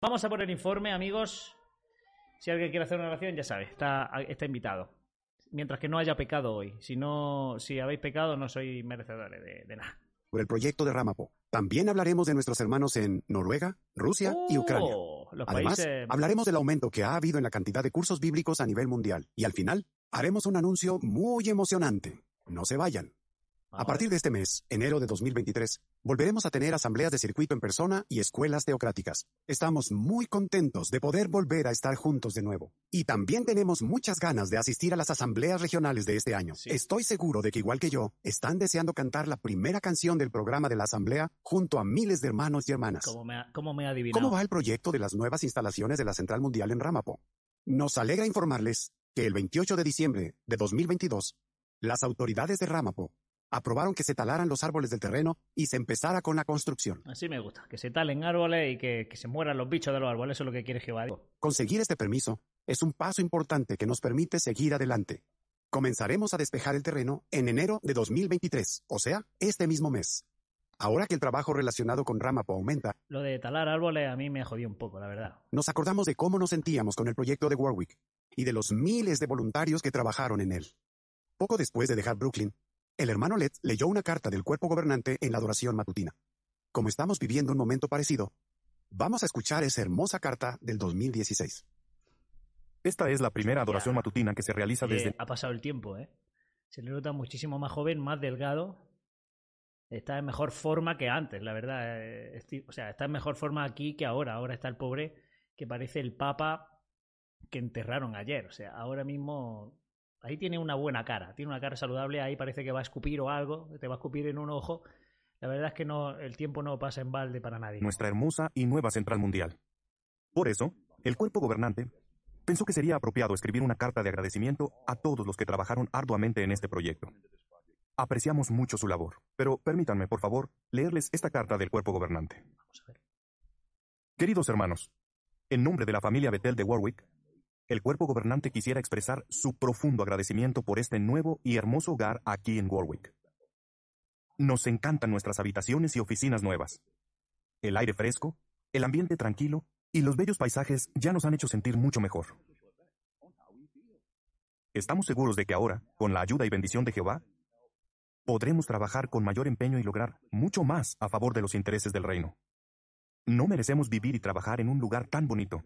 Vamos a poner informe, amigos. Si alguien quiere hacer una oración, ya sabe, está, está invitado. Mientras que no haya pecado hoy. Si no, si habéis pecado, no sois merecedores de, de nada. Por el proyecto de Ramapo. También hablaremos de nuestros hermanos en Noruega, Rusia y Ucrania. Oh, los Además, países- hablaremos del aumento que ha habido en la cantidad de cursos bíblicos a nivel mundial. Y al final, haremos un anuncio muy emocionante. No se vayan. A partir de este mes, enero de 2023, volveremos a tener asambleas de circuito en persona y escuelas teocráticas. Estamos muy contentos de poder volver a estar juntos de nuevo. Y también tenemos muchas ganas de asistir a las asambleas regionales de este año. Sí. Estoy seguro de que igual que yo, están deseando cantar la primera canción del programa de la asamblea junto a miles de hermanos y hermanas. ¿Cómo me ha, cómo me ha adivinado? ¿Cómo va el proyecto de las nuevas instalaciones de la Central Mundial en Ramapo? Nos alegra informarles que el 28 de diciembre de 2022, las autoridades de Ramapo aprobaron que se talaran los árboles del terreno y se empezara con la construcción. Así me gusta. Que se talen árboles y que, que se mueran los bichos de los árboles. Eso es lo que quiere Jehová. Conseguir este permiso es un paso importante que nos permite seguir adelante. Comenzaremos a despejar el terreno en enero de 2023, o sea, este mismo mes. Ahora que el trabajo relacionado con Ramapo aumenta, Lo de talar árboles a mí me jodió un poco, la verdad. nos acordamos de cómo nos sentíamos con el proyecto de Warwick y de los miles de voluntarios que trabajaron en él. Poco después de dejar Brooklyn, el hermano Led leyó una carta del cuerpo gobernante en la adoración matutina. Como estamos viviendo un momento parecido, vamos a escuchar esa hermosa carta del 2016. Esta es la primera adoración Ya. matutina que se realiza desde Ha pasado el tiempo, ¿eh? Se le nota muchísimo más joven, más delgado. Está en mejor forma que antes, la verdad. eh, O sea, está en mejor forma aquí que ahora. Ahora está el pobre que parece el papa que enterraron ayer. O sea, ahora mismo ahí tiene una buena cara. Tiene una cara saludable. Ahí parece que va a escupir o algo. Te va a escupir en un ojo. La verdad es que no, el tiempo no pasa en balde para nadie. nuestra hermosa y nueva central mundial. Por eso, el cuerpo gobernante pensó que sería apropiado escribir una carta de agradecimiento a todos los que trabajaron arduamente en este proyecto. Apreciamos mucho su labor, pero permítanme, por favor, leerles esta carta del cuerpo gobernante. Vamos a ver. Queridos hermanos, en nombre de la familia Betel de Warwick, el cuerpo gobernante quisiera expresar su profundo agradecimiento por este nuevo y hermoso hogar aquí en Warwick. Nos encantan nuestras habitaciones y oficinas nuevas. El aire fresco, el ambiente tranquilo y los bellos paisajes ya nos han hecho sentir mucho mejor. Estamos seguros de que ahora, con la ayuda y bendición de Jehová, podremos trabajar con mayor empeño y lograr mucho más a favor de los intereses del reino. No merecemos vivir y trabajar en un lugar tan bonito.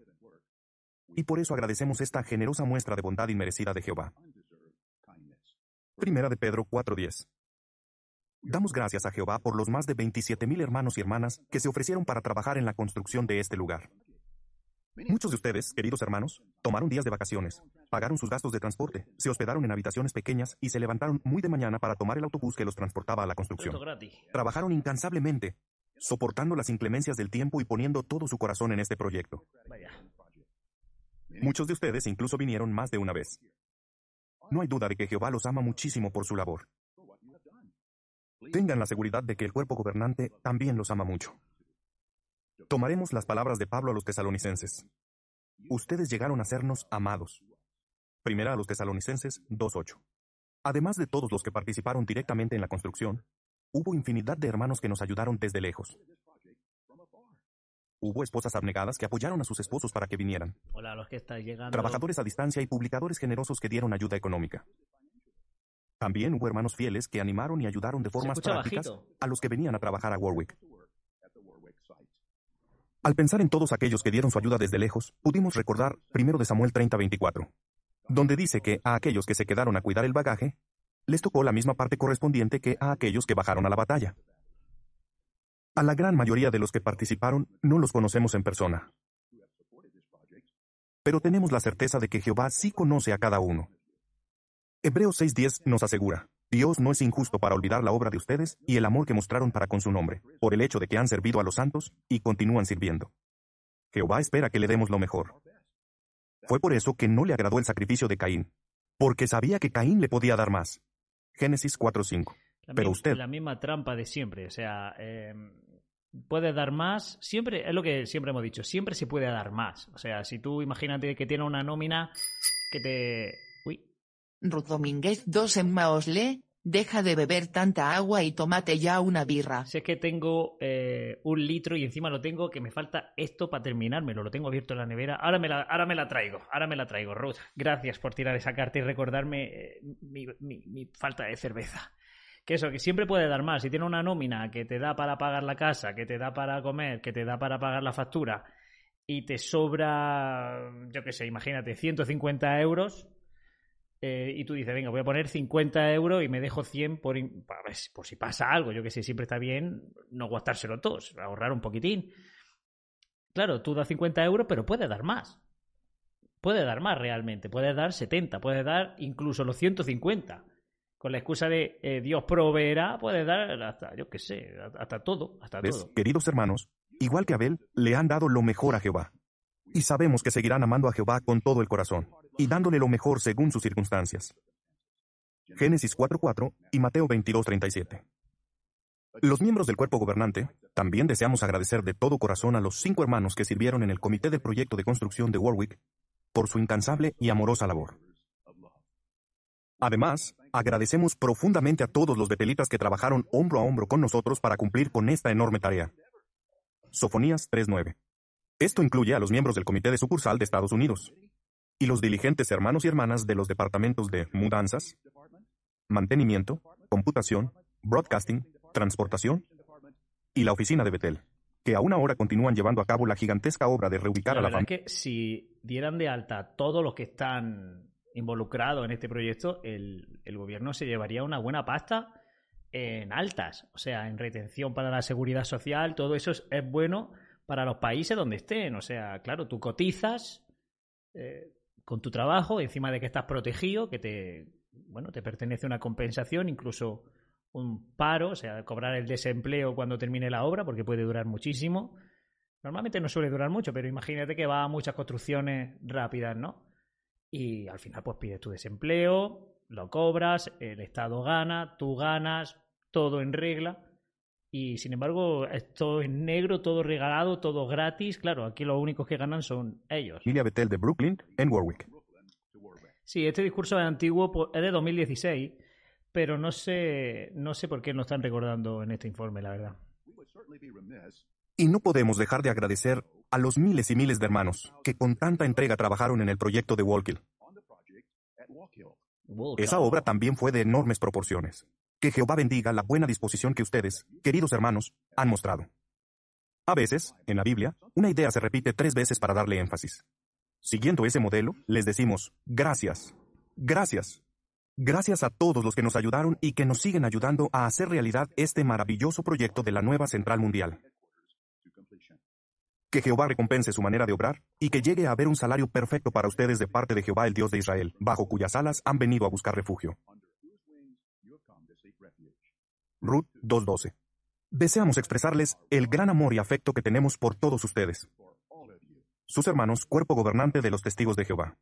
Y por eso agradecemos esta generosa muestra de bondad inmerecida de Jehová. Primera de Pedro 4:10. Damos gracias a Jehová por los más de 27,000 hermanos y hermanas que se ofrecieron para trabajar en la construcción de este lugar. Muchos de ustedes, queridos hermanos, tomaron días de vacaciones, pagaron sus gastos de transporte, se hospedaron en habitaciones pequeñas y se levantaron muy de mañana para tomar el autobús que los transportaba a la construcción. Trabajaron incansablemente, soportando las inclemencias del tiempo y poniendo todo su corazón en este proyecto. Muchos de ustedes incluso vinieron más de una vez. No hay duda de que Jehová los ama muchísimo por su labor. Tengan la seguridad de que el cuerpo gobernante también los ama mucho. Tomaremos las palabras de Pablo a los tesalonicenses. Ustedes llegaron a sernos amados. Primera a los tesalonicenses 2.8. Además de todos los que participaron directamente en la construcción, hubo infinidad de hermanos que nos ayudaron desde lejos. Hubo esposas abnegadas que apoyaron a sus esposos para que vinieran. Hola a los que estáis llegando. trabajadores a distancia y publicadores generosos que dieron ayuda económica. También hubo hermanos fieles que animaron y ayudaron de formas prácticas bajito. a los que venían a trabajar a Warwick. Al pensar en todos aquellos que dieron su ayuda desde lejos, pudimos recordar 1 de Samuel 30:24, donde dice que a aquellos que se quedaron a cuidar el bagaje, les tocó la misma parte correspondiente que a aquellos que bajaron a la batalla. A la gran mayoría de los que participaron no los conocemos en persona, pero tenemos la certeza de que Jehová sí conoce a cada uno. Hebreos 6:10 nos asegura, Dios no es injusto para olvidar la obra de ustedes y el amor que mostraron para con su nombre, por el hecho de que han servido a los santos y continúan sirviendo. Jehová espera que le demos lo mejor. Fue por eso que no le agradó el sacrificio de Caín, porque sabía que Caín le podía dar más. Génesis 4:5. La Pero usted- La misma trampa de siempre. O sea, eh, puedes dar más. Siempre, es lo que siempre hemos dicho, siempre se puede dar más. O sea, si tú imagínate que tienes una nómina que te. Uy, Ruth Domínguez 2 en Maosle, Deja de beber tanta agua y tómate ya una birra. Si es que tengo eh, un litro y encima lo tengo que me falta esto para terminármelo. Lo tengo abierto en la nevera. Ahora me la, ahora me la traigo. Ahora me la traigo, Ruth. Gracias por tirar esa carta y recordarme eh, mi, mi- mi falta de cerveza. Que eso, que siempre puede dar más. Si tiene una nómina que te da para pagar la casa, que te da para comer, que te da para pagar la factura y te sobra, yo qué sé, imagínate, 150 euros eh, y tú dices, venga, voy a poner 50 euros y me dejo 100 por, si- por si pasa algo. Yo que sé, siempre está bien no gastárselo todos, ahorrar un poquitín. Claro, tú das 50 euros, pero puedes dar más. Puede dar más realmente, puedes dar 70, puedes dar incluso los 150. Con la excusa de eh, Dios proveerá, puedes dar hasta, yo qué sé, hasta todo, hasta ¿Ves? todo. Queridos hermanos, igual que Abel, le han dado lo mejor a Jehová. Y sabemos que seguirán amando a Jehová con todo el corazón, y dándole lo mejor según sus circunstancias. Génesis 4.4 y Mateo 22.37. Los miembros del cuerpo gobernante también deseamos agradecer de todo corazón a los cinco hermanos que sirvieron en el comité del proyecto de construcción de Warwick por su incansable y amorosa labor. Además, agradecemos profundamente a todos los betelitas que trabajaron hombro a hombro con nosotros para cumplir con esta enorme tarea. Sofonías 3.9. Esto incluye a los miembros del Comité de Sucursal de Estados Unidos y los diligentes hermanos y hermanas de los departamentos de mudanzas, mantenimiento, computación, broadcasting, transportación y la oficina de Betel, que aún ahora continúan llevando a cabo la gigantesca obra de reubicar La a la familia. que si dieran de alta todos los que están involucrados en este proyecto, el, gobierno se llevaría una buena pasta en altas, o sea, en retención para la seguridad social, todo eso es, es bueno para los países donde estén. O sea, claro, tú cotizas eh, con tu trabajo, encima de que estás protegido, que te, bueno, te pertenece una compensación, incluso un paro, o sea, cobrar el desempleo cuando termine la obra, porque puede durar muchísimo. Normalmente no suele durar mucho, pero imagínate que va a muchas construcciones rápidas, ¿no? Y al final pues pides tu desempleo, lo cobras, el Estado gana, tú ganas, todo en regla. Y sin embargo, esto es negro, todo regalado, todo gratis. Claro, aquí los únicos que ganan son ellos. Familia Betel de Brooklyn en Warwick. Sí, este discurso es antiguo, po- es de 2016, pero no sé, no sé por qué no están recordando en este informe, la verdad. Y no podemos dejar de agradecer a los miles y miles de hermanos que con tanta entrega trabajaron en el proyecto de Walkill. Esa obra también fue de enormes proporciones. Que Jehová bendiga la buena disposición que ustedes, queridos hermanos, han mostrado. A veces, en la Biblia, una idea se repite tres veces para darle énfasis. Siguiendo ese modelo, les decimos, gracias, gracias, gracias a todos los que nos ayudaron y que nos siguen ayudando a hacer realidad este maravilloso proyecto de la nueva Central Mundial. Que Jehová recompense su manera de obrar y que llegue a haber un salario perfecto para ustedes de parte de Jehová el Dios de Israel, bajo cuyas alas han venido a buscar refugio. Ruth 2.12. Deseamos expresarles el gran amor y afecto que tenemos por todos ustedes. Sus hermanos, cuerpo gobernante de los testigos de Jehová.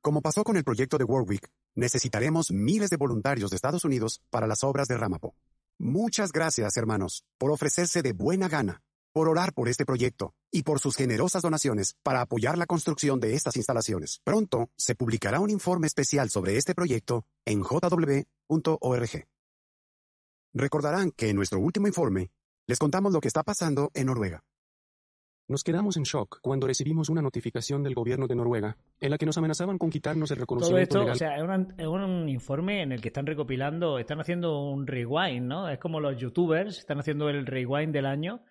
Como pasó con el proyecto de Warwick, necesitaremos miles de voluntarios de Estados Unidos para las obras de Ramapo. Muchas gracias, hermanos, por ofrecerse de buena gana, por orar por este proyecto y por sus generosas donaciones para apoyar la construcción de estas instalaciones. Pronto se publicará un informe especial sobre este proyecto en jw.org. Recordarán que en nuestro último informe les contamos lo que está pasando en Noruega. Nos quedamos en shock cuando recibimos una notificación del gobierno de Noruega en la que nos amenazaban con quitarnos el Todo reconocimiento esto, legal. o sea, es, una- es un informe en el que están recopilando, están haciendo un rewind, ¿no? Es como los youtubers, están haciendo el rewind del año.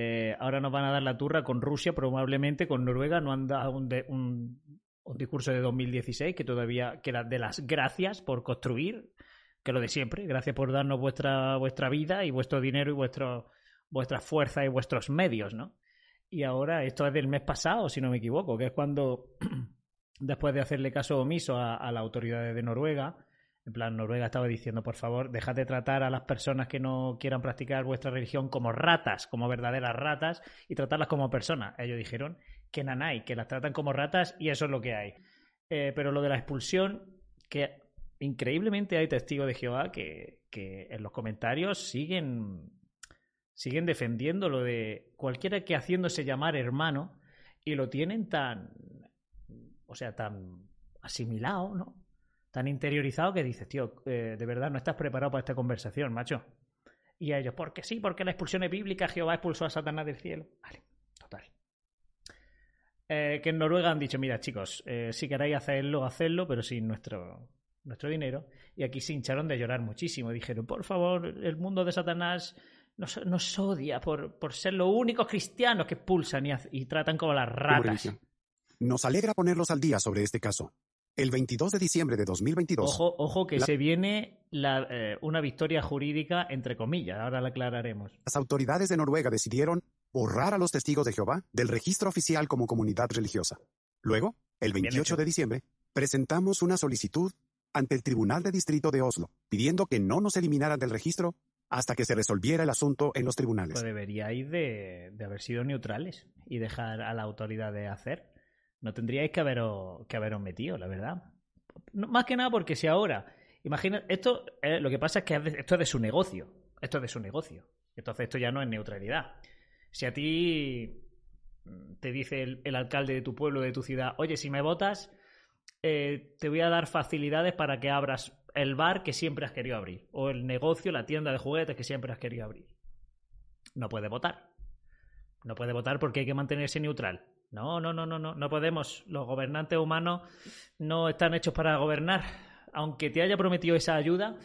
Eh, ahora nos van a dar la turra con Rusia, probablemente con Noruega. No han dado un, de- un- discurso de 2016 que todavía queda de las gracias por construir, que lo de siempre. Gracias por darnos vuestra, vuestra vida y vuestro dinero y vuestro, vuestra fuerza y vuestros medios, ¿no? Y ahora, esto es del mes pasado, si no me equivoco, que es cuando, después de hacerle caso omiso a, a las autoridades de Noruega, en plan, Noruega estaba diciendo, por favor, dejad de tratar a las personas que no quieran practicar vuestra religión como ratas, como verdaderas ratas, y tratarlas como personas. Ellos dijeron que nanay, que las tratan como ratas y eso es lo que hay. Eh, pero lo de la expulsión, que increíblemente hay testigos de Jehová que, que en los comentarios siguen siguen defendiendo lo de cualquiera que haciéndose llamar hermano y lo tienen tan, o sea, tan asimilado, ¿no? Tan interiorizado que dices, tío, eh, de verdad no estás preparado para esta conversación, macho. Y a ellos, porque sí, porque la expulsión es bíblica, Jehová expulsó a Satanás del cielo. Vale, total. Eh, que en Noruega han dicho, mira chicos, eh, si queréis hacerlo, hacedlo, pero sin nuestro, nuestro dinero. Y aquí se hincharon de llorar muchísimo. Dijeron, por favor, el mundo de Satanás nos, odia por, por, ser los únicos cristianos que expulsan y, y tratan como las ratas. Nos alegra ponerlos al día sobre este caso. El 22 de diciembre de 2022. Ojo, ojo que la... se viene la, eh, una victoria jurídica, entre comillas, ahora la aclararemos. Las autoridades de Noruega decidieron borrar a los testigos de Jehová del registro oficial como comunidad religiosa. Luego, el 28 de diciembre, presentamos una solicitud ante el Tribunal de Distrito de Oslo, pidiendo que no nos eliminaran del registro hasta que se resolviera el asunto en los tribunales. Pues deberíais de, de haber sido neutrales y dejar a la autoridad de hacer. No tendríais que haberos, que haberos metido, la verdad. Más que nada porque si ahora, imagina, esto eh, lo que pasa es que esto es de su negocio. Esto es de su negocio. Entonces esto ya no es neutralidad. Si a ti te dice el, alcalde de tu pueblo, de tu ciudad, oye, si me votas, eh, te voy a dar facilidades para que abras el bar que siempre has querido abrir. O el negocio, la tienda de juguetes que siempre has querido abrir. No puede votar. No puede votar porque hay que mantenerse neutral. No, no, no, no, no, no podemos. Los gobernantes humanos no están hechos para gobernar. Aunque te haya prometido esa ayuda,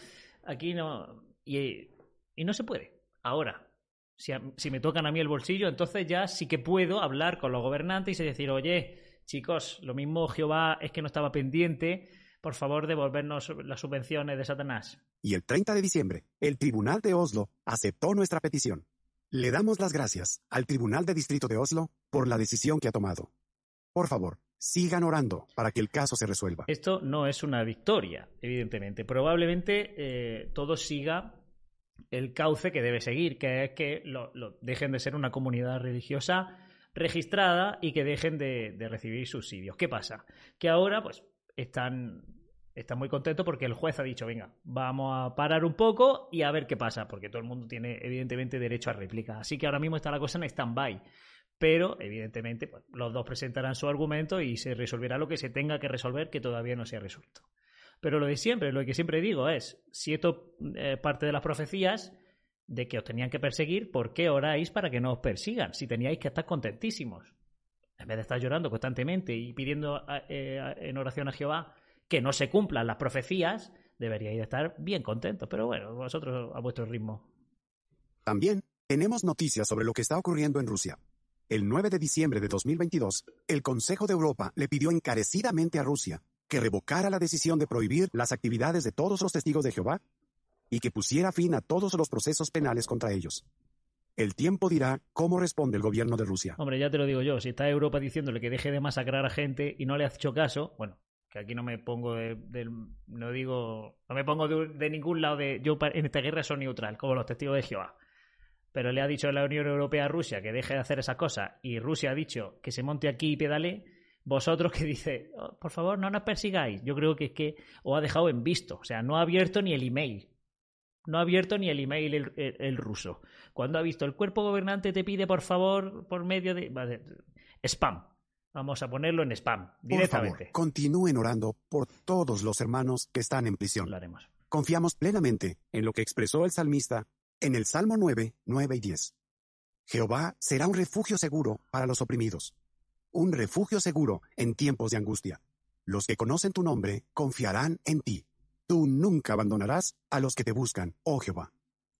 aquí no. Y, no se puede. Ahora, si, a, si, me tocan a mí el bolsillo, entonces ya sí que puedo hablar con los gobernantes y decir, oye, chicos, lo mismo Jehová es que no estaba pendiente. Por favor, devolvernos las subvenciones de Satanás. Y el 30 de diciembre, el Tribunal de Oslo aceptó nuestra petición. Le damos las gracias al Tribunal de Distrito de Oslo por la decisión que ha tomado. Por favor, sigan orando para que el caso se resuelva. Esto no es una victoria, evidentemente. Probablemente eh, todo siga el cauce que debe seguir, que es que dejen de ser una comunidad religiosa registrada y que dejen de, de, recibir subsidios. ¿Qué pasa? Que ahora, pues, están, están muy contentos porque el juez ha dicho, venga, vamos a parar un poco y a ver qué pasa, porque todo el mundo tiene, evidentemente, derecho a réplica. Así que ahora mismo está la cosa en stand-by. Pero, evidentemente, pues, los dos presentarán su argumento y se resolverá lo que se tenga que resolver que todavía no se ha resuelto. Pero lo de siempre, lo que siempre digo es, si esto es eh, parte de las profecías, de que os tenían que perseguir, ¿por qué oráis para que no os persigan? Si teníais que estar contentísimos. En vez de estar llorando constantemente y pidiendo eh, en oración a Jehová que no se cumplan las profecías, deberíais de estar bien contentos. Pero bueno, vosotros a vuestro ritmo. También tenemos noticias sobre lo que está ocurriendo en Rusia. El 9 de diciembre de 2022, el Consejo de Europa le pidió encarecidamente a Rusia que revocara la decisión de prohibir las actividades de todos los testigos de Jehová y que pusiera fin a todos los procesos penales contra ellos. El tiempo dirá cómo responde el gobierno de Rusia. Hombre, ya te lo digo yo, si está Europa diciéndole que deje de masacrar a gente y no le has hecho caso, bueno, que aquí no me pongo de, no digo, no me pongo de, ningún lado de, yo en esta guerra soy neutral, como los testigos de Jehová. Pero le ha dicho la Unión Europea a Rusia que deje de hacer esas cosas y Rusia ha dicho que se monte aquí y pedale, vosotros que dice, oh, por favor, no nos persigáis. Yo creo que es que os ha dejado en visto, o sea, no ha abierto ni el email. No ha abierto ni el email el, el, el, ruso. Cuando ha visto el cuerpo gobernante te pide por favor por medio de spam. Vamos a ponerlo en spam directamente. Por favor, continúen orando por todos los hermanos que están en prisión. Lo haremos. Confiamos plenamente en lo que expresó el salmista en el Salmo 9, 9 y 10. Jehová será un refugio seguro para los oprimidos, un refugio seguro en tiempos de angustia. Los que conocen tu nombre confiarán en ti. Tú nunca abandonarás a los que te buscan, oh Jehová.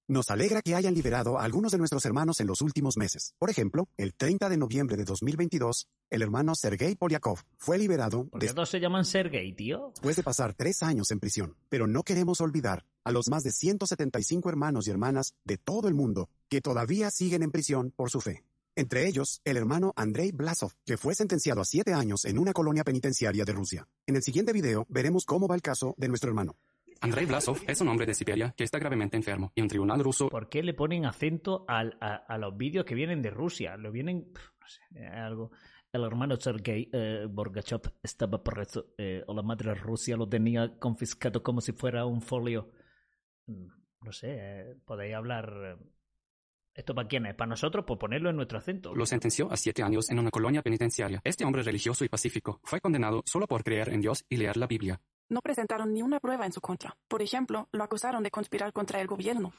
Nos alegra que hayan liberado a algunos de nuestros hermanos en los últimos meses. Por ejemplo, el 30 de noviembre de 2022, el hermano Sergei Polyakov fue liberado. ¿Por qué todos se llaman Sergei, tío? Después de pasar tres años en prisión. Pero no queremos olvidar a los más de 175 hermanos y hermanas de todo el mundo que todavía siguen en prisión por su fe. Entre ellos, el hermano Andrei Blasov, que fue sentenciado a siete años en una colonia penitenciaria de Rusia. En el siguiente video veremos cómo va el caso de nuestro hermano. Andrei Blasov es un hombre de Siberia que está gravemente enfermo y un tribunal ruso. ¿Por qué le ponen acento al, a, a, los vídeos que vienen de Rusia? Lo vienen. No sé, algo. El hermano Sergei eh, Borgachev estaba preso. Eh, o la madre Rusia lo tenía confiscado como si fuera un folio. No sé, eh, podéis hablar. ¿Esto para quién es? ¿Para nosotros? Pues ponerlo en nuestro acento. Lo sentenció a siete años en una colonia penitenciaria. Este hombre religioso y pacífico fue condenado solo por creer en Dios y leer la Biblia. No presentaron ni una prueba en su contra. Por ejemplo, lo acusaron de conspirar contra el gobierno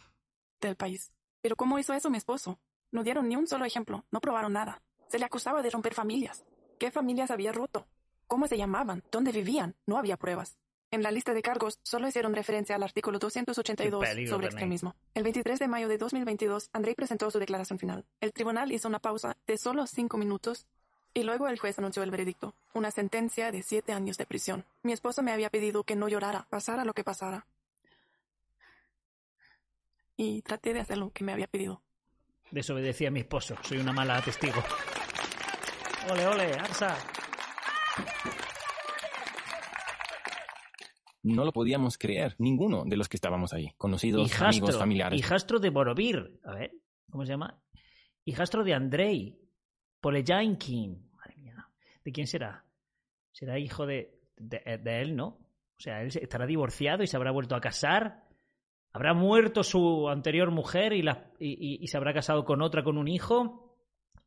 del país. Pero ¿cómo hizo eso mi esposo? No dieron ni un solo ejemplo, no probaron nada. Se le acusaba de romper familias. ¿Qué familias había roto? ¿Cómo se llamaban? ¿Dónde vivían? No había pruebas. En la lista de cargos solo hicieron referencia al artículo 282 Qué peligro sobre extremismo. El 23 de mayo de 2022, Andrei presentó su declaración final. El tribunal hizo una pausa de solo cinco minutos y luego el juez anunció el veredicto, una sentencia de siete años de prisión. Mi esposo me había pedido que no llorara, pasara lo que pasara. Y traté de hacer lo que me había pedido. Desobedecí a mi esposo. Soy una mala testigo. Ole, ole, Arsa. No lo podíamos creer, ninguno de los que estábamos ahí. Conocidos, amigos, Hijastro. familiares. Hijastro de Borovir. A ver, ¿cómo se llama? Hijastro de Andrei. Polejankin. Madre mía. ¿De quién será? ¿Será hijo de, de, él, no? O sea, él estará divorciado y se habrá vuelto a casar. ¿Habrá muerto su anterior mujer y, la- y- y- y se habrá casado con otra con un hijo?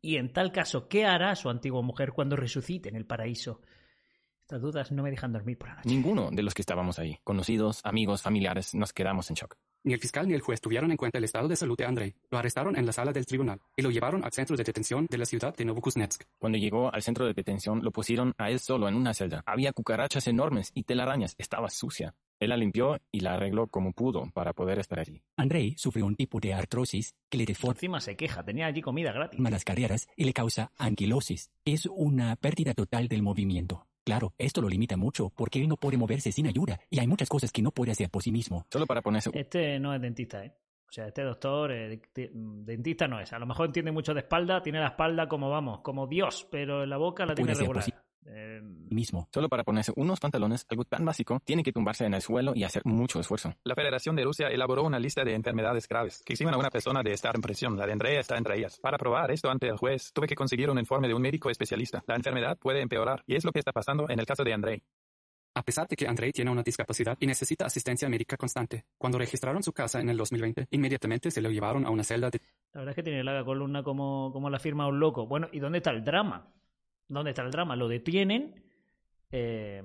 Y en tal caso, ¿qué hará su antigua mujer cuando resucite en el paraíso? Estas dudas no me dejan dormir por la noche. Ninguno de los que estábamos ahí. Conocidos, amigos, familiares, nos quedamos en shock. Ni el fiscal ni el juez tuvieron en cuenta el estado de salud de Andrei. Lo arrestaron en la sala del tribunal y lo llevaron al centro de detención de la ciudad de Novokuznetsk. Cuando llegó al centro de detención, lo pusieron a él solo en una celda. Había cucarachas enormes y telarañas. Estaba sucia. Él la limpió y la arregló como pudo para poder estar allí. Andrei sufre un tipo de artrosis que le deforma Encima se queja, tenía allí comida gratis. las carreras y le causa anquilosis. Es una pérdida total del movimiento. Claro, esto lo limita mucho porque él no puede moverse sin ayuda y hay muchas cosas que no puede hacer por sí mismo. Solo para ponerse... Este no es dentista, ¿eh? O sea, este doctor, eh, de- dentista no es. A lo mejor entiende mucho de espalda, tiene la espalda como, vamos, como Dios, pero en la boca la tiene regular. posible. Mismo. Solo para ponerse unos pantalones, algo tan básico, tiene que tumbarse en el suelo y hacer mucho esfuerzo. La Federación de Rusia elaboró una lista de enfermedades graves que exigen a una persona de estar en presión. La de Andrea está entre ellas. Para probar esto ante el juez, tuve que conseguir un informe de un médico especialista. La enfermedad puede empeorar y es lo que está pasando en el caso de Andrei. A pesar de que Andrei tiene una discapacidad y necesita asistencia médica constante, cuando registraron su casa en el 2020, inmediatamente se lo llevaron a una celda de la verdad es que tiene la columna como, como la firma un loco. Bueno, ¿y dónde está el drama? ¿Dónde está el drama? Lo detienen, eh,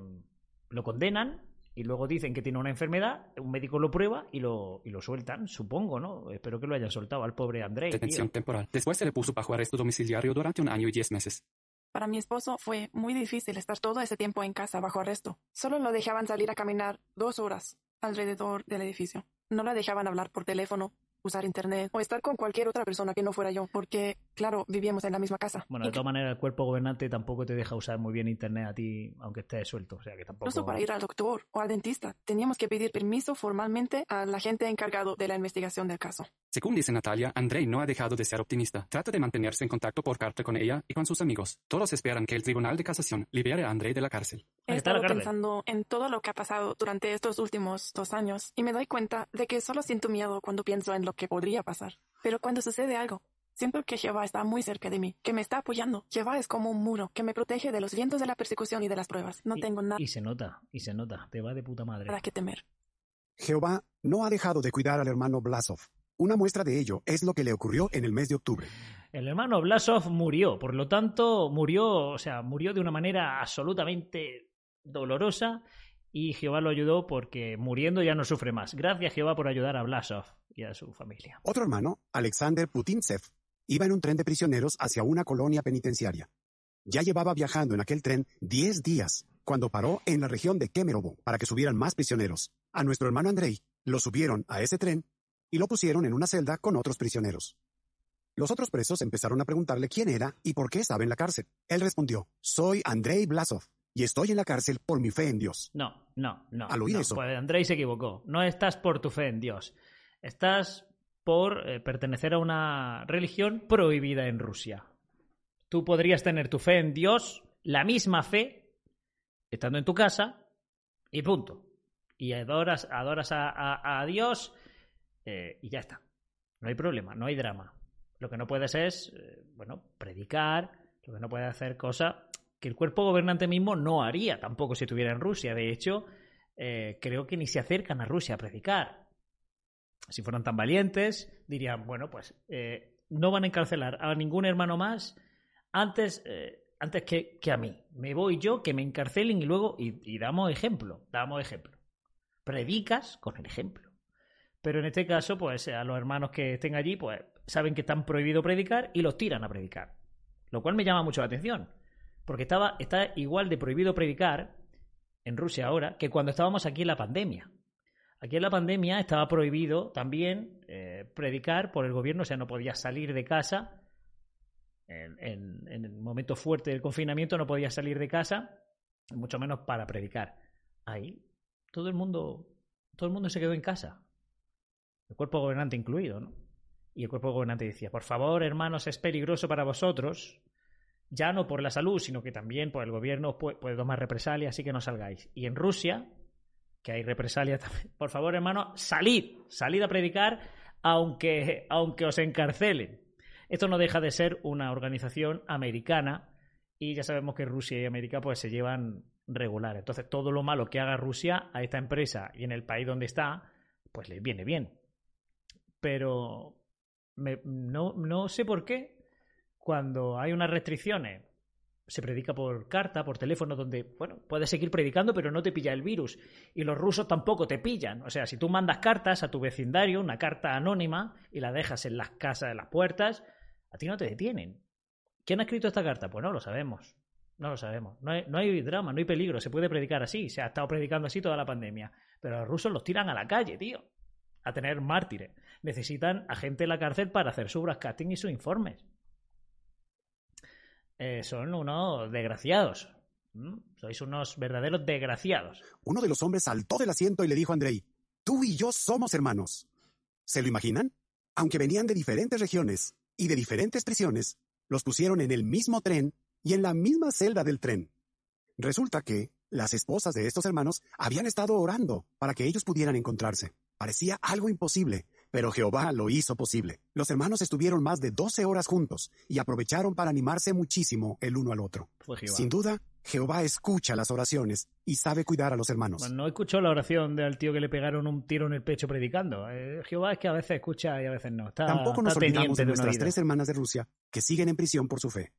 lo condenan y luego dicen que tiene una enfermedad, un médico lo prueba y lo, y lo sueltan, supongo, ¿no? Espero que lo hayan soltado al pobre Andrei. tío. detención temporal. Después se le puso bajo arresto domiciliario durante un año y diez meses. Para mi esposo fue muy difícil estar todo ese tiempo en casa bajo arresto. Solo lo dejaban salir a caminar dos horas alrededor del edificio. No lo dejaban hablar por teléfono, usar internet o estar con cualquier otra persona que no fuera yo, porque, claro, vivíamos en la misma casa. Bueno, de Y todas maneras, el cuerpo gobernante tampoco te deja usar muy bien internet a ti, aunque estés suelto. O sea, que tampoco. Incluso para ir al doctor o al dentista, teníamos que pedir permiso formalmente al agente encargado de la investigación del caso. Según dice Natalia, Andrei no ha dejado de ser optimista. Trata de mantenerse en contacto por carta con ella y con sus amigos. Todos esperan que el Tribunal de Casación libere a Andrei de la cárcel. He estado pensando en todo lo que ha pasado durante estos últimos dos años y me doy cuenta de que solo siento miedo cuando pienso en lo que podría pasar. Pero cuando sucede algo, siento que Jehová está muy cerca de mí, que me está apoyando. Jehová es como un muro que me protege de los vientos de la persecución y de las pruebas. No Y- tengo nada Y se nota, y se nota. Te va de puta madre. que temer. Jehová no ha dejado de cuidar al hermano Blasov. Una muestra de ello es lo que le ocurrió en el mes de octubre. El hermano Blasov murió, por lo tanto, murió, o sea, murió de una manera absolutamente dolorosa y Jehová lo ayudó porque muriendo ya no sufre más. Gracias Jehová por ayudar a Blasov y a su familia. Otro hermano, Alexander Putintsev, iba en un tren de prisioneros hacia una colonia penitenciaria. Ya llevaba viajando en aquel tren 10 días cuando paró en la región de Kemerovo para que subieran más prisioneros. A nuestro hermano Andrei lo subieron a ese tren y lo pusieron en una celda con otros prisioneros. Los otros presos empezaron a preguntarle quién era y por qué estaba en la cárcel. Él respondió, soy Andrei Blasov y estoy en la cárcel por mi fe en Dios. No, no, no. Al oír no, eso- Pues Andrei se equivocó. No estás por tu fe en Dios. Estás por eh, pertenecer a una religión prohibida en Rusia. Tú podrías tener tu fe en Dios, la misma fe, estando en tu casa, y punto. Y adoras, adoras a, a- a Dios eh, y ya está. No hay problema, no hay drama. Lo que no puedes es, eh, bueno, predicar, lo que no puedes hacer cosas que el cuerpo gobernante mismo no haría tampoco si estuviera en Rusia. De hecho, eh, creo que ni se acercan a Rusia a predicar. Si fueran tan valientes, dirían, bueno, pues eh, no van a encarcelar a ningún hermano más antes, eh, antes que, que a mí. Me voy yo, que me encarcelen y luego, y, y damos ejemplo, damos ejemplo. Predicas con el ejemplo. Pero en este caso, pues a los hermanos que estén allí, pues saben que están prohibido predicar y los tiran a predicar. Lo cual me llama mucho la atención. Porque estaba, está igual de prohibido predicar en Rusia ahora que cuando estábamos aquí en la pandemia. Aquí en la pandemia estaba prohibido también eh, predicar por el gobierno, o sea, no podías salir de casa. En, el momento fuerte del confinamiento no podías salir de casa, mucho menos para predicar. Ahí todo el mundo, todo el mundo se quedó en casa. El cuerpo gobernante incluido, ¿no? Y el cuerpo gobernante decía, por favor, hermanos, es peligroso para vosotros, ya no por la salud, sino que también por el gobierno puede, puede tomar represalias, así que no salgáis. Y en Rusia, que hay represalias también, por favor, hermanos, salid, salid a predicar, aunque, aunque os encarcelen. Esto no deja de ser una organización americana y ya sabemos que Rusia y América pues se llevan regular. Entonces todo lo malo que haga Rusia a esta empresa y en el país donde está, pues les viene bien. Pero me- no, no sé por qué cuando hay unas restricciones se predica por carta, por teléfono, donde, bueno, puedes seguir predicando, pero no te pilla el virus. Y los rusos tampoco te pillan. O sea, si tú mandas cartas a tu vecindario, una carta anónima, y la dejas en las casas, en las puertas, a ti no te detienen. ¿Quién ha escrito esta carta? Pues no lo sabemos. No lo sabemos. No hay, no hay drama, no hay peligro. Se puede predicar así. Se ha estado predicando así toda la pandemia. Pero los rusos los tiran a la calle, tío. A tener mártires. Necesitan a gente en la cárcel para hacer su broadcasting y sus informes. Eh, son unos desgraciados. ¿Mm? Sois unos verdaderos desgraciados. Uno de los hombres saltó del asiento y le dijo a Andrei, tú y yo somos hermanos. ¿Se lo imaginan? Aunque venían de diferentes regiones y de diferentes prisiones, los pusieron en el mismo tren y en la misma celda del tren. Resulta que las esposas de estos hermanos habían estado orando para que ellos pudieran encontrarse. Parecía algo imposible, pero Jehová lo hizo posible. Los hermanos estuvieron más de 12 horas juntos y aprovecharon para animarse muchísimo el uno al otro. Sin duda, Jehová escucha las oraciones y sabe cuidar a los hermanos. Bueno, no escuchó la oración del tío que le pegaron un tiro en el pecho predicando. Eh, Jehová es que a veces escucha y a veces no. Está, Tampoco nos está olvidamos de nuestras tres hermanas de Rusia que siguen en prisión por su fe.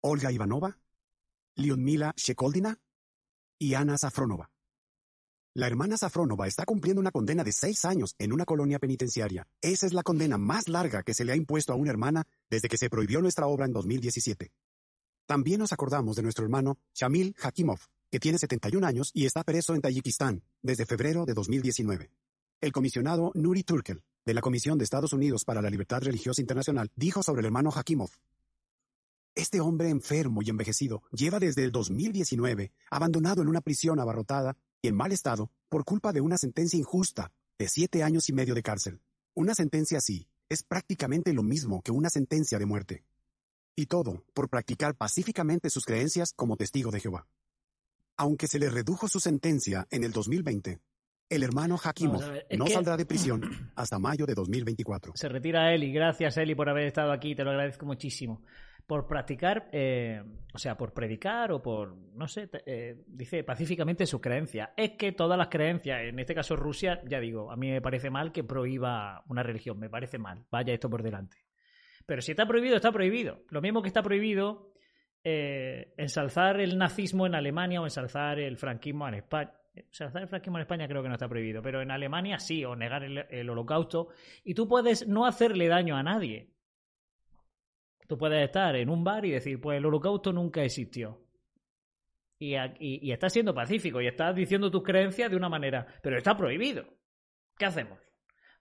Olga Ivanova, Lyudmila Shekoldina y Ana Safronova. La hermana Safronova está cumpliendo una condena de seis años en una colonia penitenciaria. Esa es la condena más larga que se le ha impuesto a una hermana desde que se prohibió nuestra obra en 2017. También nos acordamos de nuestro hermano Shamil Hakimov, que tiene 71 años y está preso en Tayikistán desde febrero de 2019. El comisionado Nuri Turkel, de la Comisión de Estados Unidos para la Libertad Religiosa Internacional, dijo sobre el hermano Hakimov. Este hombre enfermo y envejecido lleva desde el 2019 abandonado en una prisión abarrotada en mal estado por culpa de una sentencia injusta de siete años y medio de cárcel. Una sentencia así es prácticamente lo mismo que una sentencia de muerte. Y todo por practicar pacíficamente sus creencias como testigo de Jehová. Aunque se le redujo su sentencia en el 2020, el hermano Hakimov no que- saldrá de prisión hasta mayo de 2024. Se retira Eli. Gracias, Eli, por haber estado aquí. Te lo agradezco muchísimo. Por practicar, eh, o sea, por predicar o por, no sé, eh, dice pacíficamente su creencia. Es que todas las creencias, en este caso Rusia, ya digo, a mí me parece mal que prohíba una religión. Me parece mal. Vaya esto por delante. Pero si está prohibido, está prohibido. Lo mismo que está prohibido eh, ensalzar el nazismo en Alemania o ensalzar el franquismo en España. Ensalzar el franquismo en España creo que no está prohibido, pero en Alemania sí, o negar el, holocausto. Y tú puedes no hacerle daño a nadie. Tú puedes estar en un bar y decir, pues el holocausto nunca existió. Y, y- y estás siendo pacífico y estás diciendo tus creencias de una manera, pero está prohibido. ¿Qué hacemos?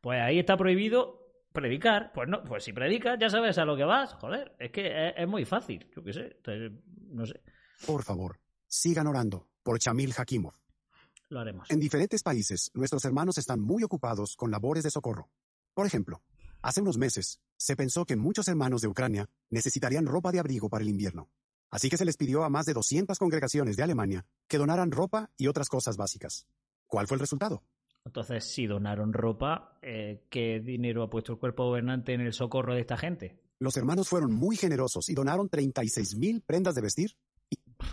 Pues ahí está prohibido predicar. Pues no, pues si predicas ya sabes a lo que vas. Joder, es que es, es muy fácil. Yo qué sé. Entonces, no sé, Por favor, sigan orando por Chamil Hakimov. Lo haremos. En diferentes países, nuestros hermanos están muy ocupados con labores de socorro. Por ejemplo, hace unos meses, se pensó que muchos hermanos de Ucrania necesitarían ropa de abrigo para el invierno. Así que se les pidió a más de 200 congregaciones de Alemania que donaran ropa y otras cosas básicas. ¿Cuál fue el resultado? Entonces, si donaron ropa, eh, ¿qué dinero ha puesto el cuerpo gobernante en el socorro de esta gente? Los hermanos fueron muy generosos y donaron 36 mil prendas de vestir.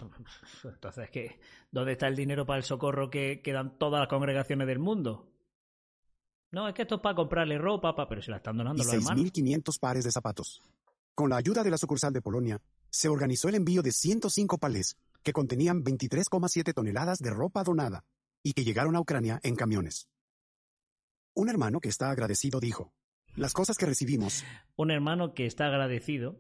Entonces, ¿qué? ¿dónde está el dinero para el socorro que, que dan todas las congregaciones del mundo? No, es que esto es para comprarle ropa, pa- pero se la están donando y los hermanos. 6.500 pares de zapatos. Con la ayuda de la sucursal de Polonia, se organizó el envío de 105 palés que contenían 23,7 toneladas de ropa donada y que llegaron a Ucrania en camiones. Un hermano que está agradecido dijo, las cosas que recibimos, Un hermano que está agradecido.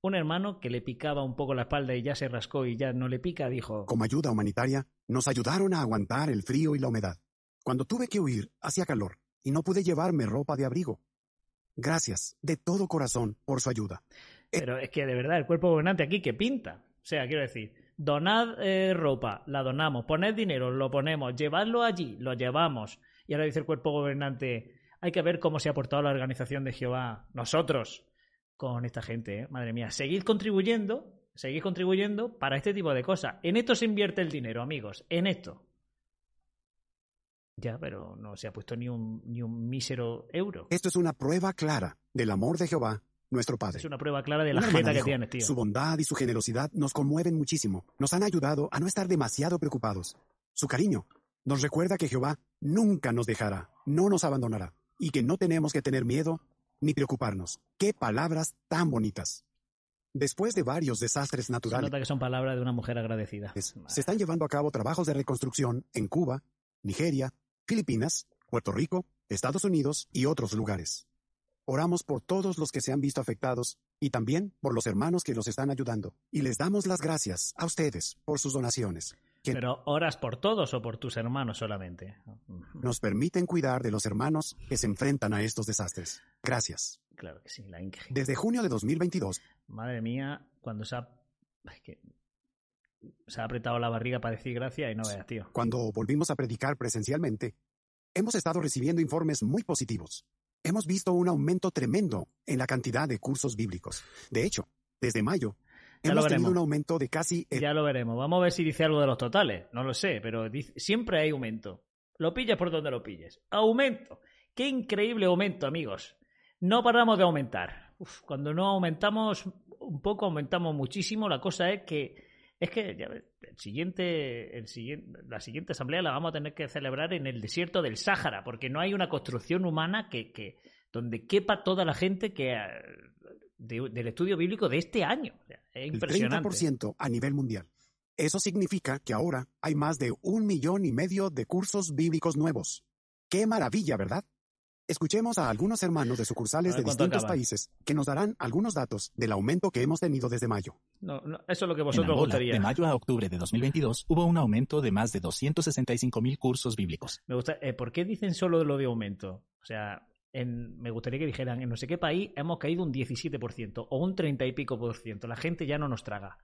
Un hermano que le picaba un poco la espalda y ya se rascó y ya no le pica, dijo, como ayuda humanitaria, nos ayudaron a aguantar el frío y la humedad. Cuando tuve que huir, hacía calor y no pude llevarme ropa de abrigo. Gracias, de todo corazón, por su ayuda. Pero es que de verdad el cuerpo gobernante aquí que pinta. O sea, quiero decir, donad eh, ropa, la donamos, poned dinero, lo ponemos, llevadlo allí, lo llevamos. Y ahora dice el cuerpo gobernante, hay que ver cómo se ha portado la organización de Jehová, nosotros, con esta gente, ¿eh? madre mía. Seguid contribuyendo, seguid contribuyendo para este tipo de cosas. En esto se invierte el dinero, amigos, en esto. Ya, pero no se ha puesto ni un, ni un mísero euro. Esto es una prueba clara del amor de Jehová, nuestro Padre. Es una prueba clara de la jeta que tienes, tío. Su bondad y su generosidad nos conmueven muchísimo. Nos han ayudado a no estar demasiado preocupados. Su cariño nos recuerda que Jehová nunca nos dejará, no nos abandonará, y que no tenemos que tener miedo ni preocuparnos. ¡Qué palabras tan bonitas! Después de varios desastres Se naturales, nota que son palabras de una mujer agradecida. se están llevando a cabo trabajos de reconstrucción en Cuba, Nigeria, Filipinas, Puerto Rico, Estados Unidos y otros lugares. Oramos por todos los que se han visto afectados y también por los hermanos que los están ayudando. Y les damos las gracias a ustedes por sus donaciones, que Pero oras por todos o por tus hermanos solamente. nos permiten cuidar de los hermanos que se enfrentan a estos desastres. Gracias. Claro que sí, la Inge. Desde junio de 2022, Madre mía, cuando se ha. es que se ha apretado la barriga para decir gracias y no veas, tío. cuando volvimos a predicar presencialmente, hemos estado recibiendo informes muy positivos. Hemos visto un aumento tremendo en la cantidad de cursos bíblicos. De hecho, desde mayo, Ya hemos tenido un aumento de casi el Ya lo veremos. Vamos a ver si dice algo de los totales. No lo sé, pero dice- siempre hay aumento. Lo pilles por donde lo pilles. Aumento. Qué increíble aumento, amigos. No paramos de aumentar. Uf, cuando no aumentamos un poco, aumentamos muchísimo. La cosa es que es que ya ves, el siguiente, el siguiente, la siguiente asamblea la vamos a tener que celebrar en el desierto del Sáhara, porque no hay una construcción humana que, que donde quepa toda la gente que eh, de- del estudio bíblico de este año. Es el impresionante. 30% a nivel mundial. Eso significa que ahora hay más de un millón y medio de cursos bíblicos nuevos. ¡Qué maravilla, verdad! Escuchemos a algunos hermanos de sucursales de distintos acaba. países que nos darán algunos datos del aumento que hemos tenido desde mayo. No, no, eso es lo que En vosotros Angola, gustaría. de mayo a octubre de 2022, hubo un aumento de más de 265 mil cursos bíblicos. Me gusta, eh, ¿Por qué dicen solo lo de aumento? O sea, en, me gustaría que dijeran, en no sé qué país hemos caído un 17% o un 30 y pico por ciento. La gente ya no nos traga.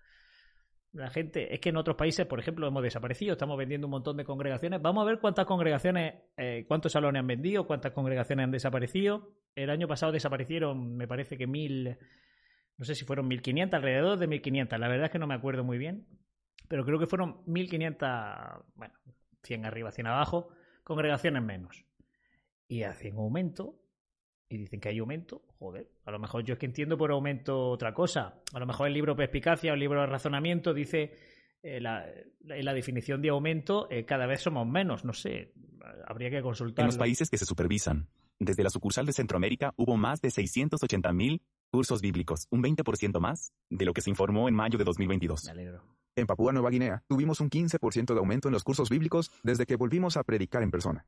La gente, es que en otros países, por ejemplo, hemos desaparecido, estamos vendiendo un montón de congregaciones. Vamos a ver cuántas congregaciones, eh, cuántos salones han vendido, cuántas congregaciones han desaparecido. El año pasado desaparecieron, me parece que mil, no sé si fueron 1500, alrededor de 1500. La verdad es que no me acuerdo muy bien, pero creo que fueron 1500, bueno, 100 arriba, 100 abajo, congregaciones menos. Y hacen aumento, y dicen que hay aumento, joder, a lo mejor yo es que entiendo por aumento otra cosa. A lo mejor el libro Perspicacia o el libro de Razonamiento dice eh, la, la- en la definición de aumento eh, cada vez somos menos, no sé, habría que consultar. En los países que se supervisan, desde la sucursal de Centroamérica hubo más de 680 mil cursos bíblicos, un 20% más de lo que se informó en mayo de 2022. Me alegro. En Papúa Nueva Guinea tuvimos un 15% de aumento en los cursos bíblicos desde que volvimos a predicar en persona.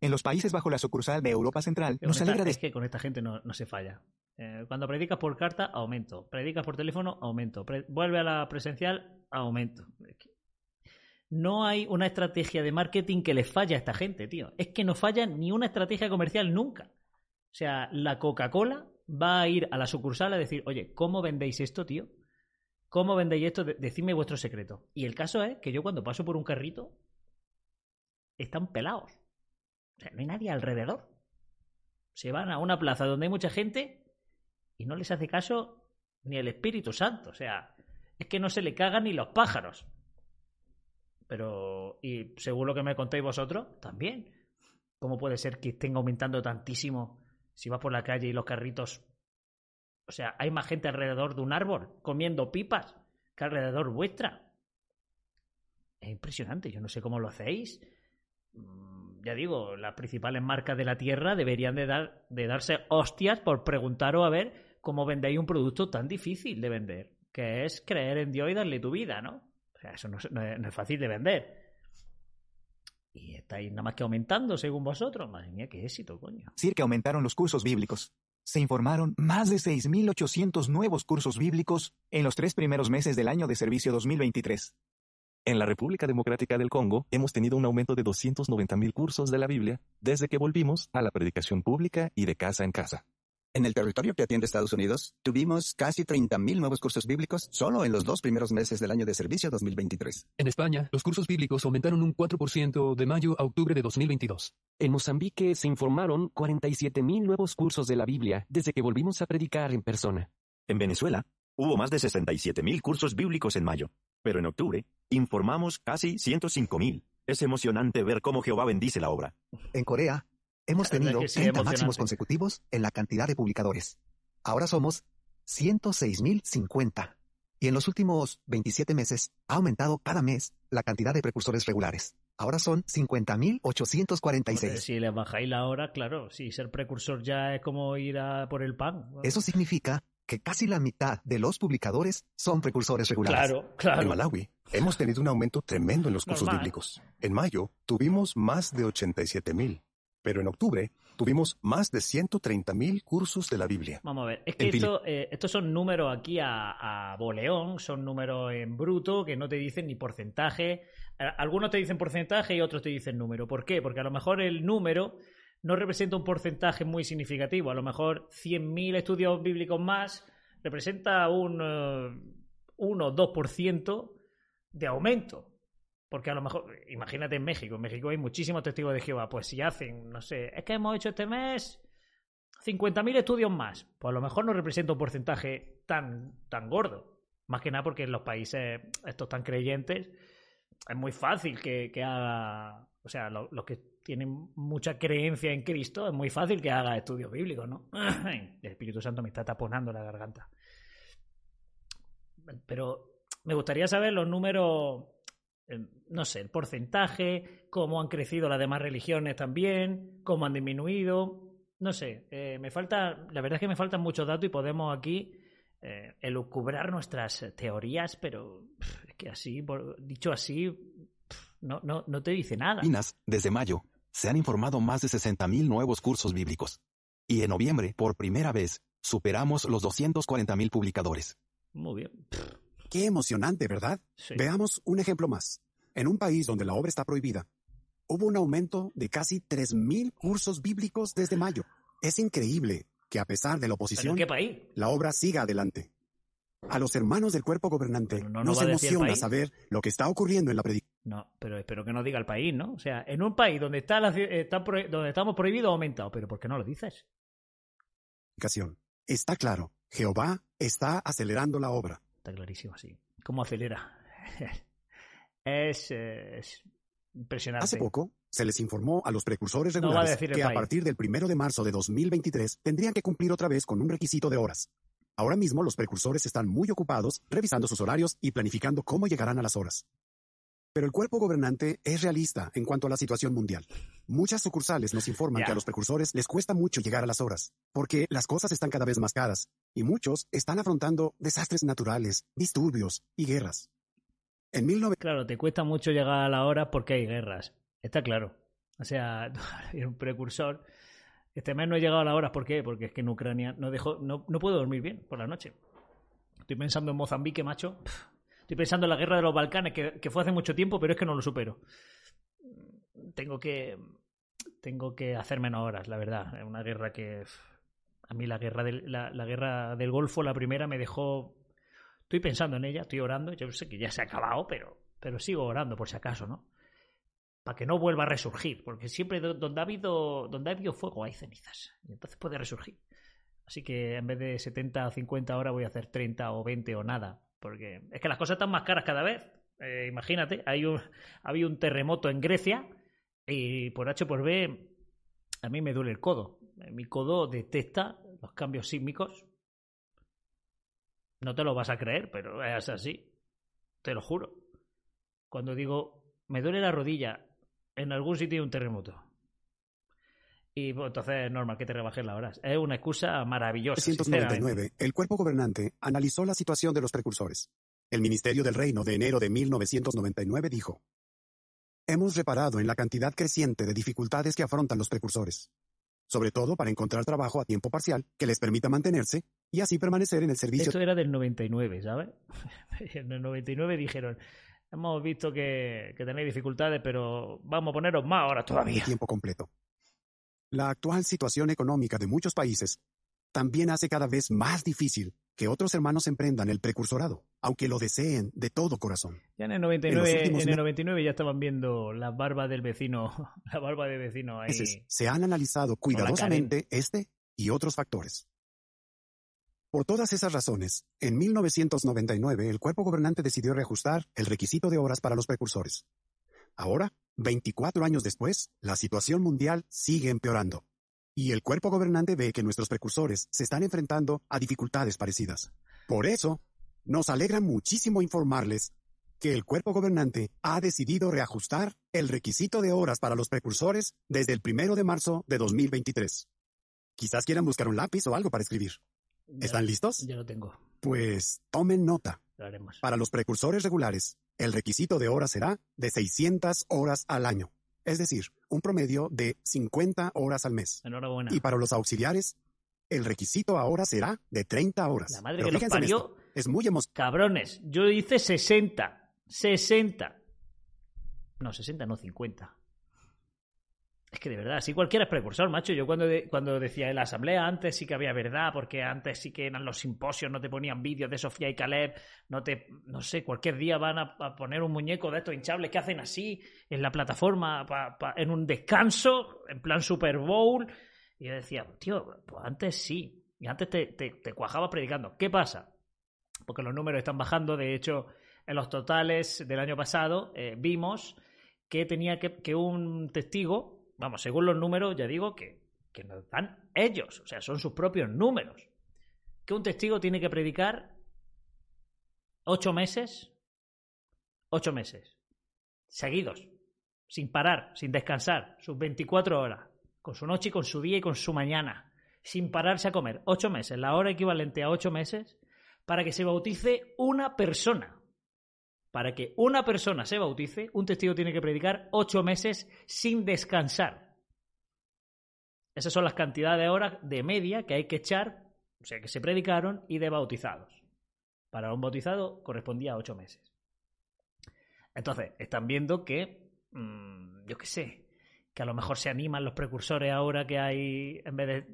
En los países bajo la sucursal de Europa Central, nos alegra de es que con esta gente no, no se falla. Eh, cuando predicas por carta, aumento. Predicas por teléfono, aumento. Pre- vuelve a la presencial, aumento. Es que No hay una estrategia de marketing que les falla a esta gente, tío. Es que no falla ni una estrategia comercial nunca. O sea, la Coca-Cola va a ir a la sucursal a decir, oye, ¿cómo vendéis esto, tío? ¿Cómo vendéis esto? De- Decidme vuestro secreto. Y el caso es que yo cuando paso por un carrito, están pelados. O sea, no hay nadie alrededor. Se van a una plaza donde hay mucha gente y no les hace caso ni el Espíritu Santo. O sea, es que no se le cagan ni los pájaros. Pero, y según lo que me contáis vosotros, también. ¿Cómo puede ser que estén aumentando tantísimo si vas por la calle y los carritos... O sea, hay más gente alrededor de un árbol comiendo pipas que alrededor vuestra. Es impresionante, yo no sé cómo lo hacéis. Ya digo, las principales marcas de la tierra deberían de, dar, de darse hostias por preguntaros a ver cómo vendéis un producto tan difícil de vender. que es creer en Dios y darle tu vida, ¿no? O sea, eso no, es- no es, no es fácil de vender. Y estáis nada más que aumentando según vosotros. Madre mía, qué éxito, coño. decir que aumentaron los cursos bíblicos. Se informaron más de 6.800 nuevos cursos bíblicos en los tres primeros meses del año de servicio 2023. En la República Democrática del Congo hemos tenido un aumento de 290.000 cursos de la Biblia desde que volvimos a la predicación pública y de casa en casa. En el territorio que atiende Estados Unidos, tuvimos casi 30.000 nuevos cursos bíblicos solo en los dos primeros meses del año de servicio 2023. En España, los cursos bíblicos aumentaron un 4% de mayo a octubre de 2022. En Mozambique se informaron 47.000 nuevos cursos de la Biblia desde que volvimos a predicar en persona. En Venezuela, hubo más de 67.000 cursos bíblicos en mayo, pero en octubre informamos casi 105.000. Es emocionante ver cómo Jehová bendice la obra. En Corea, hemos tenido sí, 30 emocionante. máximos consecutivos en la cantidad de publicadores. Ahora somos 106.050. Y en los últimos 27 meses ha aumentado cada mes la cantidad de precursores regulares. Ahora son Joder, 50.846. si les bajáis la hora, claro, si ser precursor ya es como ir a por el pan. Eso significa que casi la mitad de los publicadores son precursores regulares. Claro, claro. En Malawi hemos tenido un aumento tremendo en los cursos Normal. bíblicos. En mayo tuvimos más de 87 mil, pero en octubre tuvimos más de 130 mil cursos de la Biblia. Vamos a ver, es que esto, eh, estos son números aquí a, a boleón, son números en bruto que no te dicen ni porcentaje. Algunos te dicen porcentaje y otros te dicen número. ¿Por qué? Porque a lo mejor el número no representa un porcentaje muy significativo. A lo mejor 100.000 estudios bíblicos más representa un eh, 1 o 2% de aumento. Porque a lo mejor, imagínate en México, en México hay muchísimos testigos de Jehová. Pues si hacen, no sé, es que hemos hecho este mes 50.000 estudios más. Pues a lo mejor no representa un porcentaje tan, tan gordo. Más que nada porque en los países estos tan creyentes es muy fácil que, que haga, o sea, lo- los que tienen mucha creencia en Cristo, es muy fácil que haga estudios bíblicos, ¿no? El Espíritu Santo me está taponando la garganta. Pero me gustaría saber los números, eh, no sé, el porcentaje, cómo han crecido las demás religiones también, cómo han disminuido. No sé, eh, me falta, la verdad es que me faltan muchos datos y podemos aquí eh, elucubrar nuestras teorías, pero es que así, dicho así, no, no, no te dice nada. Filipinas, desde mayo, se han informado más de 60.000 nuevos cursos bíblicos. Y en noviembre, por primera vez, superamos los 240.000 publicadores. Muy bien. Qué emocionante, ¿verdad? Veamos un ejemplo más. En un país donde la obra está prohibida, hubo un aumento de casi 3.000 cursos bíblicos desde mayo. Es increíble que a pesar de la oposición, qué país? la obra siga adelante. A los hermanos del cuerpo gobernante no nos decir el emociona saber lo que está ocurriendo en la predicación. No, pero espero que no diga el país, ¿no? O sea, en un país donde está, la, ci- está pro- donde estamos prohibidos ha aumentado, pero ¿por qué no lo dices? Está claro, Jehová está acelerando la obra. Está clarísimo, sí. ¿Cómo acelera? es, es impresionante. Hace poco se les informó a los precursores No a regulares que a partir del primero de marzo de 2023 tendrían que cumplir otra vez con un requisito de horas. Ahora mismo los precursores están muy ocupados revisando sus horarios y planificando cómo llegarán a las horas. Pero el cuerpo gobernante es realista en cuanto a la situación mundial. Muchas sucursales nos informan que a los precursores les cuesta mucho llegar a las horas, porque las cosas están cada vez más caras, y muchos están afrontando desastres naturales, disturbios y guerras. En 19... Claro, te cuesta mucho llegar a la hora porque hay guerras. Está claro. O sea, un precursor. Este mes no he llegado a las horas. ¿Por qué? Porque es que en Ucrania no, dejo, no, no puedo dormir bien por la noche. Estoy pensando en Mozambique, macho. Estoy pensando en la guerra de los Balcanes, que, que fue hace mucho tiempo, pero es que no lo supero. Tengo que. Tengo que hacer menos horas, la verdad. Es una guerra que. A mí la guerra del, la, la guerra del Golfo, la primera, me dejó. Estoy pensando en ella, estoy orando. Yo sé que ya se ha acabado, pero, pero sigo orando por si acaso, ¿no? Para que no vuelva a resurgir, porque siempre do- donde ha habido, donde ha habido fuego hay cenizas. Y entonces puede resurgir. Así que en vez de 70 o 50 horas voy a hacer 30 o 20 o nada. Porque es que las cosas están más caras cada vez. Eh, imagínate, hay un, había un terremoto en Grecia y por H por B a mí me duele el codo. Mi codo detecta los cambios sísmicos. No te lo vas a creer, pero es así. Te lo juro. Cuando digo, me duele la rodilla, en algún sitio hay un terremoto. Y pues, entonces es normal que te rebajen las horas. Es una excusa maravillosa. sinceramente. 1999, el cuerpo gobernante analizó la situación de los precursores. El Ministerio del Reino de enero de 1999 dijo, Hemos reparado en la cantidad creciente de dificultades que afrontan los precursores, sobre todo para encontrar trabajo a tiempo parcial que les permita mantenerse y así permanecer en el servicio. Esto era del 99, ¿sabes? en el 99 dijeron, hemos visto que, que tenéis dificultades, pero vamos a poneros más horas todavía. tiempo completo. La actual situación económica de muchos países también hace cada vez más difícil que otros hermanos emprendan el precursorado, aunque lo deseen de todo corazón. Ya en el En los 99, últimos en el me- 99 ya estaban viendo las barbas del vecino, la barba del vecino ahí. se han analizado cuidadosamente este y otros factores. Por todas esas razones, en 1999 el cuerpo gobernante decidió reajustar el requisito de horas para los precursores. Ahora, 24 años después, la situación mundial sigue empeorando. Y el cuerpo gobernante ve que nuestros precursores se están enfrentando a dificultades parecidas. Por eso, nos alegra muchísimo informarles que el cuerpo gobernante ha decidido reajustar el requisito de horas para los precursores desde el primero de marzo de 2023. Quizás quieran buscar un lápiz o algo para escribir. ¿Están listos? Ya lo tengo. Pues tomen nota. Lo haremos. Para los precursores regulares, el requisito de horas será de 600 horas al año, es decir, un promedio de 50 horas al mes. Enhorabuena. Y para los auxiliares, el requisito ahora será de 30 horas. La madre Pero que los parió. esto, Es muy emocionante. Cabrones, yo hice 60. 60. No, 60, no 50. Es que de verdad, si cualquiera es precursor, macho. Yo cuando, cuando decía en la asamblea antes sí que había verdad, porque antes sí que eran los simposios, no te ponían vídeos de Sofía y Caleb, no te, no sé, cualquier día van a, poner un muñeco de estos hinchables que hacen así en la plataforma en un descanso, en plan Super Bowl. Y yo decía, tío, pues antes sí. Y antes te, te, te cuajaba predicando. ¿Qué pasa? porque los números están bajando. De hecho, en los totales del año pasado eh, vimos que tenía que, que un testigo, vamos, según los números, ya digo que, que nos dan ellos, o sea, son sus propios números, que un testigo tiene que predicar ocho meses, ocho meses, seguidos, sin parar, sin descansar, sus 24 horas, con su noche y con su día y con su mañana, sin pararse a comer, ocho meses, la hora equivalente a ocho meses, para que se bautice una persona. Para que una persona se bautice, un testigo tiene que predicar ocho meses sin descansar. Esas son las cantidades de horas de media que hay que echar, o sea, que se predicaron y de bautizados. Para un bautizado correspondía a ocho meses. Entonces, están viendo que, mm, yo qué sé, que a lo mejor se animan los precursores ahora que hay, en vez de,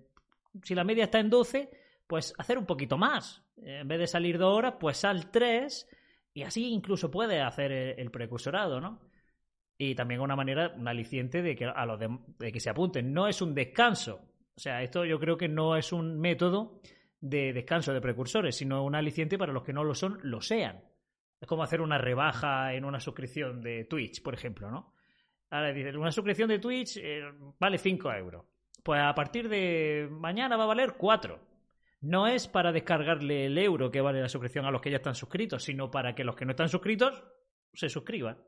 si la media está en 12, pues hacer un poquito más. En vez de salir dos horas, pues sal tres y así incluso puede hacer el, precursorado, ¿no? Y también una manera, un aliciente de que a los de que se apunten. No es un descanso. O sea, esto yo creo que no es un método de descanso de precursores, sino un aliciente para los que no lo son, lo sean. Es como hacer una rebaja en una suscripción de Twitch, por ejemplo, ¿no? Ahora dices, una suscripción de Twitch eh, vale 5 euros. Pues a partir de mañana va a valer 4. No es para descargarle el euro que vale la suscripción a los que ya están suscritos, sino para que los que no están suscritos se suscriban.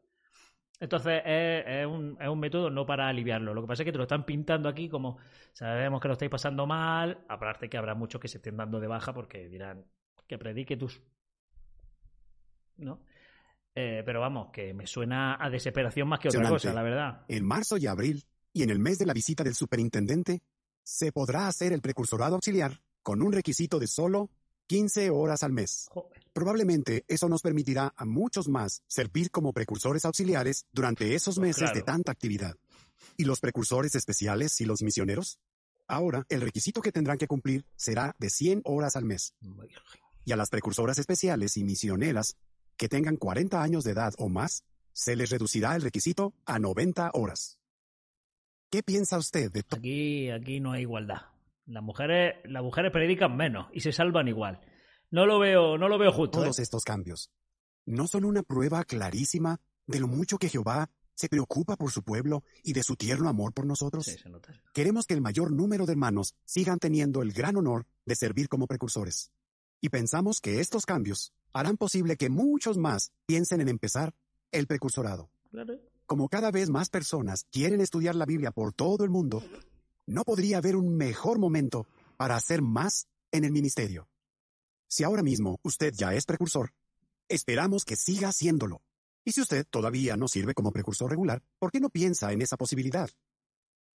Entonces es, es un, es un método no para aliviarlo. Lo que pasa es que te lo están pintando aquí como sabemos que lo estáis pasando mal, aparte que habrá muchos que se estén dando de baja porque dirán que predique tus... ¿No? Eh, pero vamos, que me suena a desesperación más que otra cosa, la verdad. En marzo y abril, y en el mes de la visita del superintendente, se podrá hacer el precursorado auxiliar con un requisito de solo 15 horas al mes. Probablemente eso nos permitirá a muchos más servir como precursores auxiliares durante esos Pues meses de tanta actividad. ¿Y los precursores especiales y los misioneros? Ahora, el requisito que tendrán que cumplir será de 100 horas al mes. Y a las precursoras especiales y misioneras que tengan 40 años de edad o más, se les reducirá el requisito a 90 horas. ¿Qué piensa usted de todo? Aquí, aquí no hay igualdad. Las mujeres, las mujeres predican menos y se salvan igual. No lo veo, no lo veo justo. ¿eh? Todos estos cambios no son una prueba clarísima de lo mucho que Jehová se preocupa por su pueblo y de su tierno amor por nosotros. Sí, se nota. Queremos que el mayor número de hermanos sigan teniendo el gran honor de servir como precursores. Y pensamos que estos cambios harán posible que muchos más piensen en empezar el precursorado. Claro. Como cada vez más personas quieren estudiar la Biblia por todo el mundo, no podría haber un mejor momento para hacer más en el ministerio. Si ahora mismo usted ya es precursor, esperamos que siga haciéndolo. Y si usted todavía no sirve como precursor regular, ¿por qué no piensa en esa posibilidad?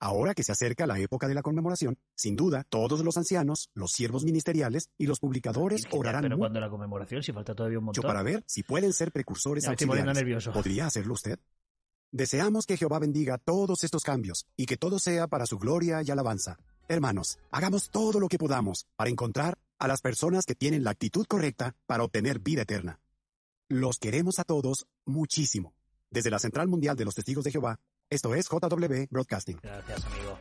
Ahora que se acerca la época de la conmemoración, sin duda, todos los ancianos, los siervos ministeriales y los publicadores orarán Pero cuando la conmemoración, si falta todavía un montón. para ver si pueden ser precursores Ya estoy auxiliares. nervioso. ¿Podría hacerlo usted? Deseamos que Jehová bendiga todos estos cambios y que todo sea para su gloria y alabanza. Hermanos, hagamos todo lo que podamos para encontrar a las personas que tienen la actitud correcta para obtener vida eterna. Los queremos a todos muchísimo. Desde la Central Mundial de los Testigos de Jehová, esto es JW Broadcasting. Gracias, amigo.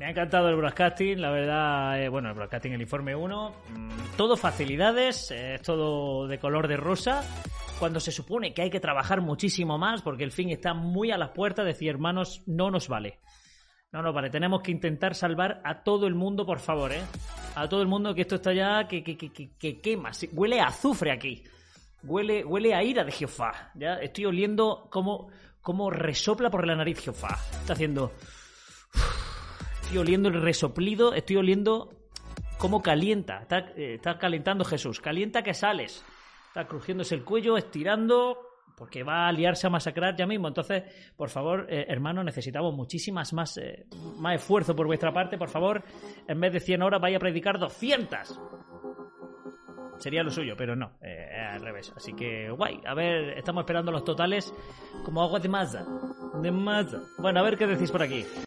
Me ha encantado el broadcasting, la verdad, eh, bueno, el broadcasting, el informe 1, mm, todo facilidades, eh, es todo de color de rosa, cuando se supone que hay que trabajar muchísimo más porque el fin está muy a las puertas, decir, hermanos, no nos vale. No nos vale, tenemos que intentar salvar a todo el mundo, por favor, ¿eh? A todo el mundo que esto está ya, que, que, que, que- que quema, huele a azufre aquí. Huele, huele a ira de Jehová. Ya estoy oliendo cómo, cómo resopla por la nariz Jehová. Está haciendo... Estoy oliendo el resoplido, estoy oliendo cómo calienta. Eh, está calentando Jesús. Calienta que sales. Está crujiéndose el cuello, estirando, porque va a liarse a masacrar ya mismo. Entonces, por favor, eh, hermano, necesitamos muchísimas más, eh, más esfuerzo por vuestra parte. Por favor, en vez de 100 horas, vaya a predicar 200. Sería lo suyo, pero no, eh, al revés. Así que, guay. A ver, estamos esperando los totales como agua de maza. De maza. Bueno, a ver qué decís por aquí.